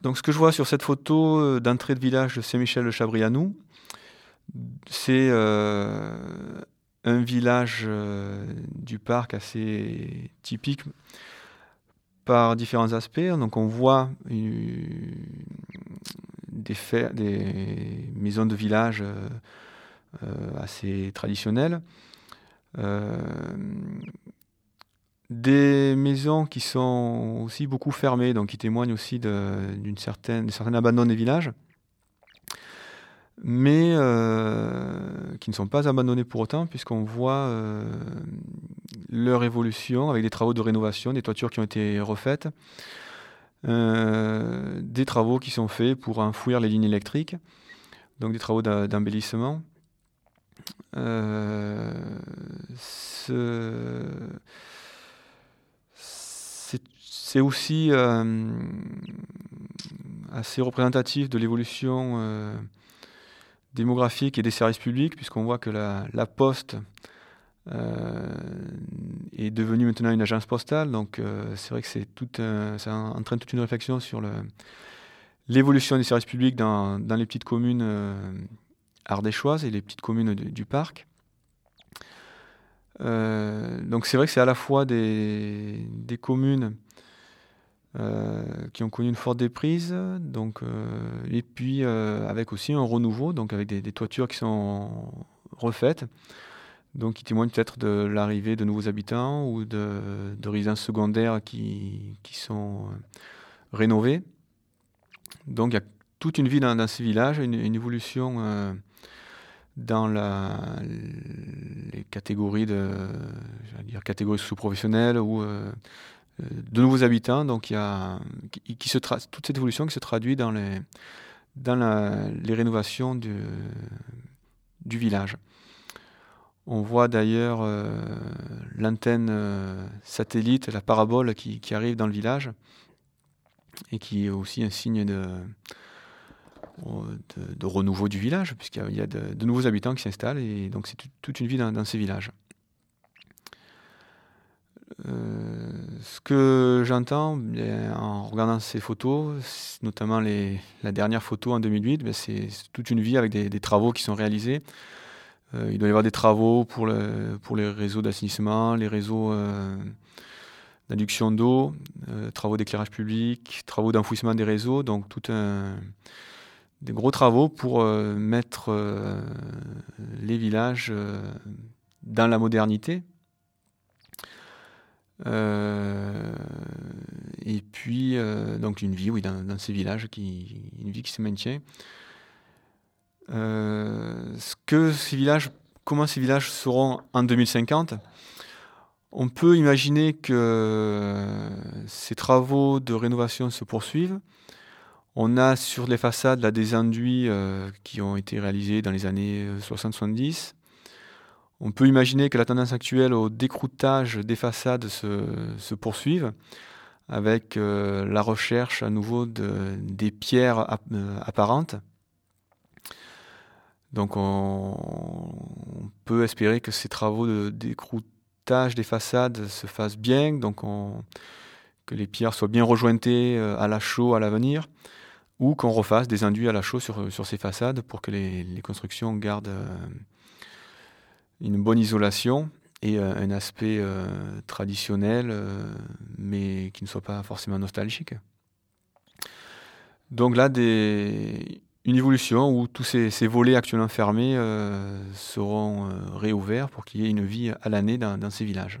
Donc ce que je vois sur cette photo euh, d'entrée de village de Saint-Michel-de-Chabrianou, c'est euh, un village euh, du parc assez typique par différents aspects. Donc on voit des, maisons de village assez traditionnelles. Des maisons qui sont aussi beaucoup fermées, donc qui témoignent aussi d'une certaine, certain abandon des villages, mais euh, qui ne sont pas abandonnés pour autant, puisqu'on voit euh, leur évolution avec des travaux de rénovation, des toitures qui ont été refaites, euh, des travaux qui sont faits pour enfouir les lignes électriques, donc des travaux d'embellissement. C'est aussi euh, assez représentatif de l'évolution euh, démographique et des services publics, puisqu'on voit que la, poste euh, est devenue maintenant une agence postale. Donc c'est vrai que ça entraîne toute une réflexion sur l'évolution des services publics dans, les petites communes ardéchoises et les petites communes du parc. Donc c'est vrai que c'est à la fois des, des communes euh, qui ont connu une forte déprise, donc, euh, et puis euh, avec aussi un renouveau, donc avec des, toitures qui sont refaites, donc qui témoignent peut-être de l'arrivée de nouveaux habitants ou de, de résidences secondaires qui, qui sont rénovées. Donc il y a toute une vie dans, ces villages, une, évolution dans les catégories de, dire catégories sous-professionnelles ou euh, de nouveaux habitants. Donc il y a qui, se toute cette évolution qui se traduit dans les, dans les rénovations du, village. On voit d'ailleurs euh, l'antenne euh, satellite, la parabole qui, qui, arrive dans le village et qui est aussi un signe de, de, renouveau du village, puisqu'il y a, de, nouveaux habitants qui s'installent et donc c'est toute une vie dans ces villages. Euh, ce que j'entends en regardant ces photos, notamment la dernière photo en 2008, ben, c'est toute une vie avec des, travaux qui sont réalisés. Euh, il doit y avoir des travaux pour les réseaux d'assainissement, les réseaux euh, d'induction d'eau, travaux d'éclairage public, travaux d'enfouissement des réseaux, donc tout un, des gros travaux pour mettre les villages dans la modernité, euh, et puis, euh, donc une vie, oui, dans, ces villages, qui, une vie qui se maintient. Euh, que ces villages, comment ces villages seront en 2050 On peut imaginer que ces travaux de rénovation se poursuivent. On a sur les façades des enduits qui ont été réalisés dans les années 60-70. On peut imaginer que la tendance actuelle au décroutage des façades se, poursuive avec euh, la recherche à nouveau de, des pierres euh, apparentes. Donc on, peut espérer que ces travaux de décroutage des façades se fassent bien, donc que les pierres soient bien rejointées euh, à la chaux à l'avenir, ou qu'on refasse des enduits à la chaux sur, sur ces façades pour que les, les constructions gardent une bonne isolation et euh, un aspect euh, traditionnel, euh, mais qui ne soit pas forcément nostalgique. Donc là, une évolution où tous ces, volets actuellement fermés seront réouverts pour qu'il y ait une vie à l'année dans ces villages.